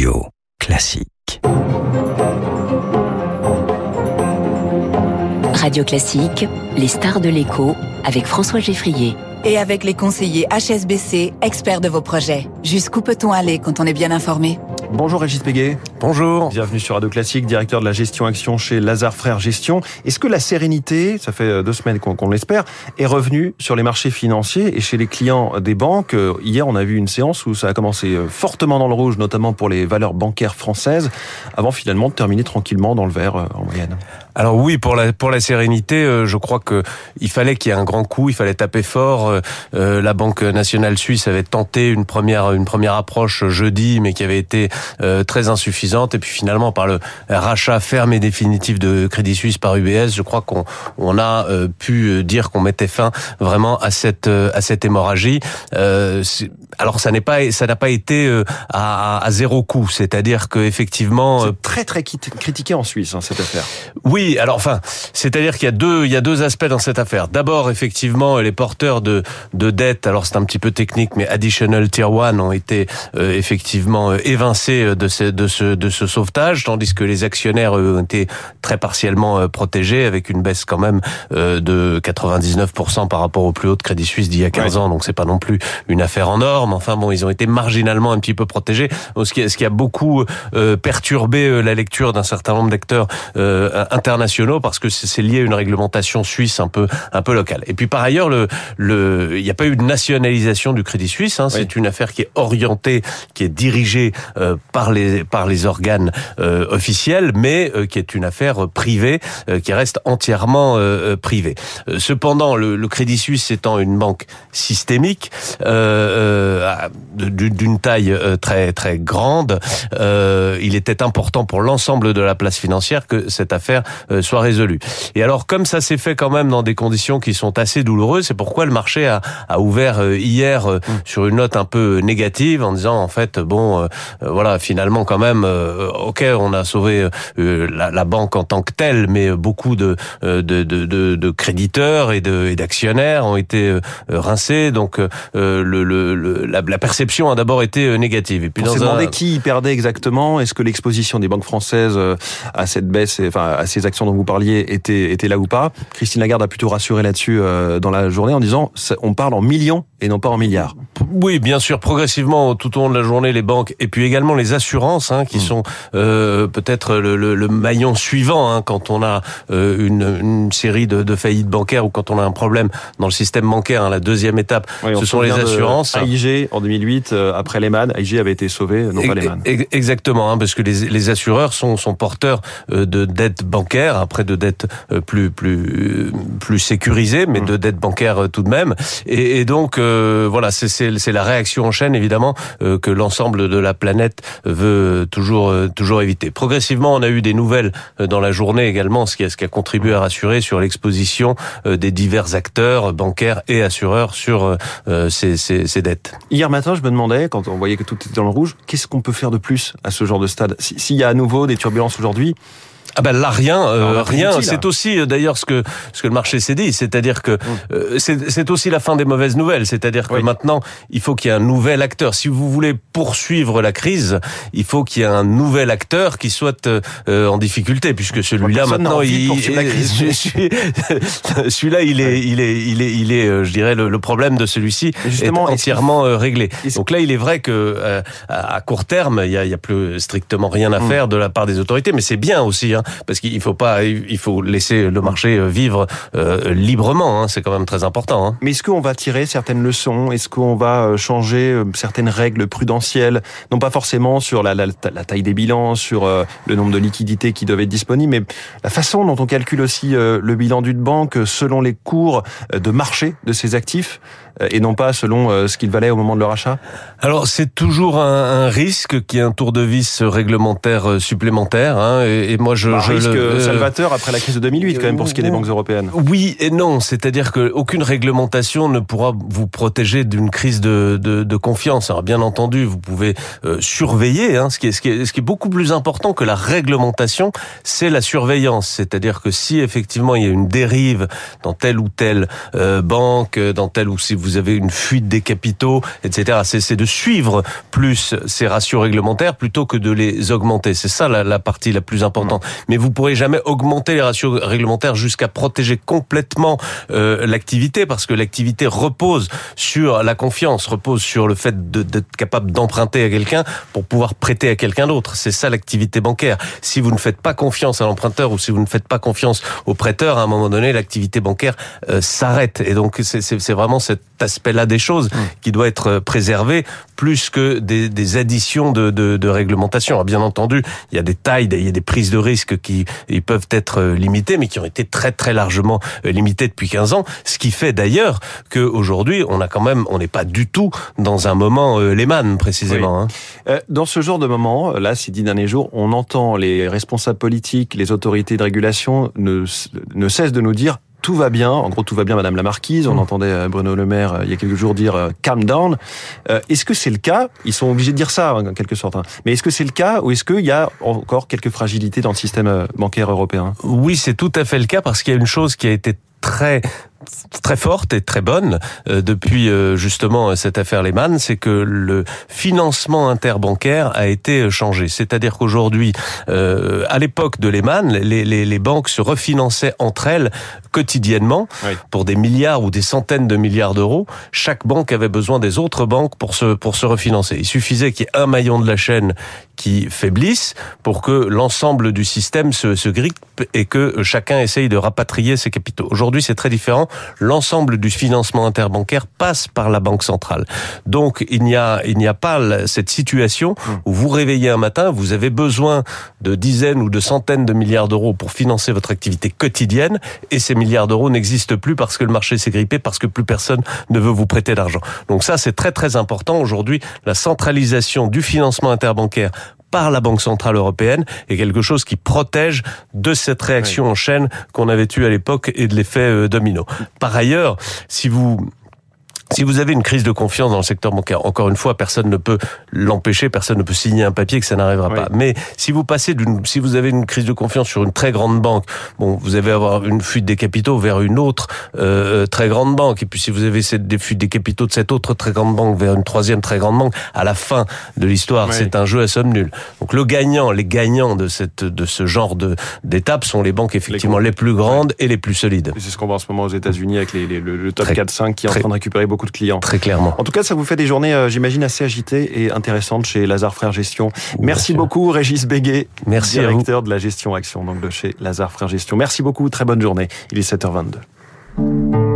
Radio Classique. Radio Classique, les stars de l'écho avec François Geffrier. Et avec les conseillers HSBC, experts de vos projets. Jusqu'où peut-on aller quand on est bien informé? Bonjour Régis Péguet. Bonjour. Bienvenue sur Radio Classique, directeur de la gestion action chez Lazare Frères Gestion. Est-ce que la sérénité, ça fait deux semaines qu'on l'espère, est revenue sur les marchés financiers et chez les clients des banques? Hier, on a vu une séance où ça a commencé fortement dans le rouge, notamment pour les valeurs bancaires françaises, avant finalement de terminer tranquillement dans le vert en moyenne. Alors oui, pour la pour la sérénité, je crois que il fallait qu'il y ait un grand coup, il fallait taper fort. La Banque nationale suisse avait tenté une première une première approche jeudi, mais qui avait été très insuffisante. Et puis finalement, par le rachat ferme et définitif de Crédit Suisse par UBS, je crois qu'on on a pu dire qu'on mettait fin vraiment à cette à cette hémorragie. Alors ça n'est pas ça n'a pas été à, à zéro coût, c'est-à-dire que effectivement c'est très très critiqué en Suisse hein, cette affaire. Oui, alors enfin, c'est-à-dire qu'il y a deux il y a deux aspects dans cette affaire. D'abord, effectivement, les porteurs de de dettes, alors c'est un petit peu technique, mais additional tier 1 ont été euh, effectivement évincés de ce de ce de ce sauvetage, tandis que les actionnaires eux, ont été très partiellement protégés avec une baisse quand même euh, de 99% par rapport au plus haut de Crédit Suisse d'il y a 15 ans. Donc c'est pas non plus une affaire en norme. Enfin bon, ils ont été marginalement un petit peu protégés, ce qui, ce qui a beaucoup euh, perturbé la lecture d'un certain nombre d'acteurs euh, internationaux parce que c'est lié à une réglementation suisse un peu un peu locale. Et puis par ailleurs, le le il n'y a pas eu de nationalisation du Crédit Suisse. Hein, oui. C'est une affaire qui est orientée, qui est dirigée euh, par les par les organes euh, officiels, mais euh, qui est une affaire privée qui reste entièrement privée. Cependant, le, le, Crédit Suisse étant une banque systémique d'une taille très très grande, il était important pour l'ensemble de la place financière que cette affaire soit résolue. Et alors, comme ça s'est fait quand même dans des conditions qui sont assez douloureuses, c'est pourquoi le marché a, a ouvert hier mmh. sur une note un peu négative en disant en fait bon, voilà, finalement quand même, ok, on a sauvé la, la, banque en tant que telle, mais beaucoup de de, de, de, de créditeurs et d'actionnaires ont été rincés, donc le, le, la, la, perception a d'abord été négative. Et puis on s'est demandé qui perdait exactement. Est-ce que l'exposition des banques françaises à cette baisse, enfin à ces actions dont vous parliez, était était là ou pas? Christine Lagarde a plutôt rassuré là-dessus dans la journée en disant on parle en millions et non pas en milliards. Oui, bien sûr, progressivement tout au long de la journée, les banques et puis également les assurances, hein, qui mmh. sont euh, peut-être le, le, le, maillon suivant hein, quand on a euh, une, une, série de, de, faillites bancaires ou quand on a un problème dans le système bancaire. Hein, la deuxième étape, oui, ce sont les assurances. AIG en 2008, euh, après Lehman, AIG avait été sauvé, non pas Lehman. Exactement, hein, parce que les, les, assureurs sont, sont porteurs euh, de dettes bancaires, après de dettes euh, plus plus plus sécurisées, mais mmh. de dettes bancaires tout de même. Et, et donc voilà, c'est la réaction en chaîne évidemment que l'ensemble de la planète veut toujours toujours éviter. Progressivement, on a eu des nouvelles dans la journée également, ce qui a, ce qui a contribué à rassurer sur l'exposition des divers acteurs bancaires et assureurs sur ces, ces, ces, dettes. Hier matin, je me demandais, quand on voyait que tout était dans le rouge, qu'est-ce qu'on peut faire de plus à ce genre de stade? S'il y a à nouveau des turbulences aujourd'hui, ah ben là rien, euh, rien. C'est aussi d'ailleurs ce que ce que le marché s'est dit, c'est-à-dire que euh, c'est aussi la fin des mauvaises nouvelles. C'est-à-dire que oui. maintenant il faut qu'il y ait un nouvel acteur. Si vous voulez poursuivre la crise, il faut qu'il y ait un nouvel acteur qui soit euh, en difficulté, puisque celui-là maintenant il, celui-là il est il est il est il est je dirais le, le problème de celui-ci est entièrement est réglé. Donc là il est vrai que à court terme il y a, il y a plus strictement rien à faire de la part des autorités, mais c'est bien aussi. Hein, parce qu'il faut pas, il faut laisser le marché vivre euh, librement. Hein, c'est quand même très important. Hein. Mais est-ce qu'on va tirer certaines leçons? Est-ce qu'on va changer certaines règles prudentielles? Non pas forcément sur la, taille des bilans, sur euh, le nombre de liquidités qui doivent être disponibles, mais la façon dont on calcule aussi euh, le bilan d'une banque selon les cours de marché de ses actifs et non pas selon ce qu'il valait au moment de leur achat? Alors c'est toujours un, un risque qui est un tour de vis réglementaire supplémentaire. Hein, et, et moi je Bah, je risque le- euh, salvateur après la crise de 2008 quand même pour ce qui est des banques européennes. Oui et non, c'est-à-dire que aucune réglementation ne pourra vous protéger d'une crise de, de, de confiance. Alors bien entendu, vous pouvez euh, surveiller. Hein, ce, qui est, ce, qui est, ce qui est beaucoup plus important que la réglementation, c'est la surveillance. C'est-à-dire que si effectivement il y a une dérive dans telle ou telle euh, banque, dans telle ou si vous avez une fuite des capitaux, etc. C'est c'est de suivre plus ces ratios réglementaires plutôt que de les augmenter. C'est ça la, la partie la plus importante. Mais vous pourrez jamais augmenter les ratios réglementaires jusqu'à protéger complètement euh, l'activité parce que l'activité repose sur la confiance, repose sur le fait de- d'être capable d'emprunter à quelqu'un pour pouvoir prêter à quelqu'un d'autre. C'est ça l'activité bancaire. Si vous ne faites pas confiance à l'emprunteur ou si vous ne faites pas confiance au prêteur, à un moment donné, l'activité bancaire euh, s'arrête. Et donc c'est- vraiment cet aspect-là des choses qui doit être euh, préservé plus que des, des additions de, de, de réglementation. Alors, bien entendu, il y a des tailles, il y a des prises de risques qui ils peuvent être euh, limitées, mais qui ont été très très largement euh, limitées depuis 15 ans. Ce qui fait d'ailleurs que aujourd'hui, on a quand même, on n'est pas du tout dans un moment euh, Lehman précisément. hein. Dans ce genre de moment, là, ces dix derniers jours, on entend les responsables politiques, les autorités de régulation ne, ne cessent de nous dire tout va bien. En gros, tout va bien, Madame la Marquise. On Mm. entendait euh, Bruno Le Maire euh, il y a quelques jours dire euh, calm down. Euh, est-ce que c'est le cas? Ils sont obligés de dire ça en quelque sorte. hein. Mais est-ce que c'est le cas ou est-ce qu'il y a encore quelques fragilités dans le système bancaire européen? Oui, c'est tout à fait le cas parce qu'il y a une chose qui a été très très forte et très bonne euh, depuis euh, justement cette affaire Lehman, c'est que le financement interbancaire a été euh, changé. C'est-à-dire qu'aujourd'hui, euh, à l'époque de Lehman, les, les, les banques se refinançaient entre elles quotidiennement Oui. pour des milliards ou des centaines de milliards d'euros. Chaque banque avait besoin des autres banques pour se pour se refinancer. Il suffisait qu'il y ait un maillon de la chaîne qui faiblisse pour que l'ensemble du système se, se grippe et que chacun essaye de rapatrier ses capitaux. Aujourd'hui, c'est très différent. L'ensemble du financement interbancaire passe par la banque centrale. Donc, il n'y a, il n'y a pas cette situation où vous réveillez un matin, vous avez besoin de dizaines ou de centaines de milliards d'euros pour financer votre activité quotidienne et ces milliards d'euros n'existent plus parce que le marché s'est grippé, parce que plus personne ne veut vous prêter d'argent. Donc ça, c'est très très important. Aujourd'hui, la centralisation du financement interbancaire par la Banque Centrale Européenne est quelque chose qui protège de cette réaction en chaîne qu'on avait eue à l'époque et de l'effet euh, domino. Par ailleurs, si vous si vous avez une crise de confiance dans le secteur bancaire, encore une fois, personne ne peut l'empêcher, personne ne peut signer un papier que ça n'arrivera Oui. pas. Mais si vous passez d'une, si vous avez une crise de confiance sur une très grande banque, bon, vous allez avoir une fuite des capitaux vers une autre euh, très grande banque. Et puis si vous avez cette des fuites des capitaux de cette autre très grande banque vers une troisième très grande banque, à la fin de l'histoire, Oui. c'est un jeu à somme nulle. Donc le gagnant, les gagnants de cette de ce genre de d'étapes sont les banques effectivement les, plus grandes et les plus solides. C'est ce qu'on voit en ce moment aux États-Unis avec les, les- le, le top Très- 4-5 qui est en train de récupérer beaucoup de clients. Très clairement. En tout cas, ça vous fait des journées, euh, j'imagine, assez agitées et intéressantes chez Lazare Frères Gestion. Merci beaucoup, Régis Béguet, Merci à vous. directeur de la gestion action donc de chez Lazare Frères Gestion. Merci beaucoup, très bonne journée. Il est 7h22.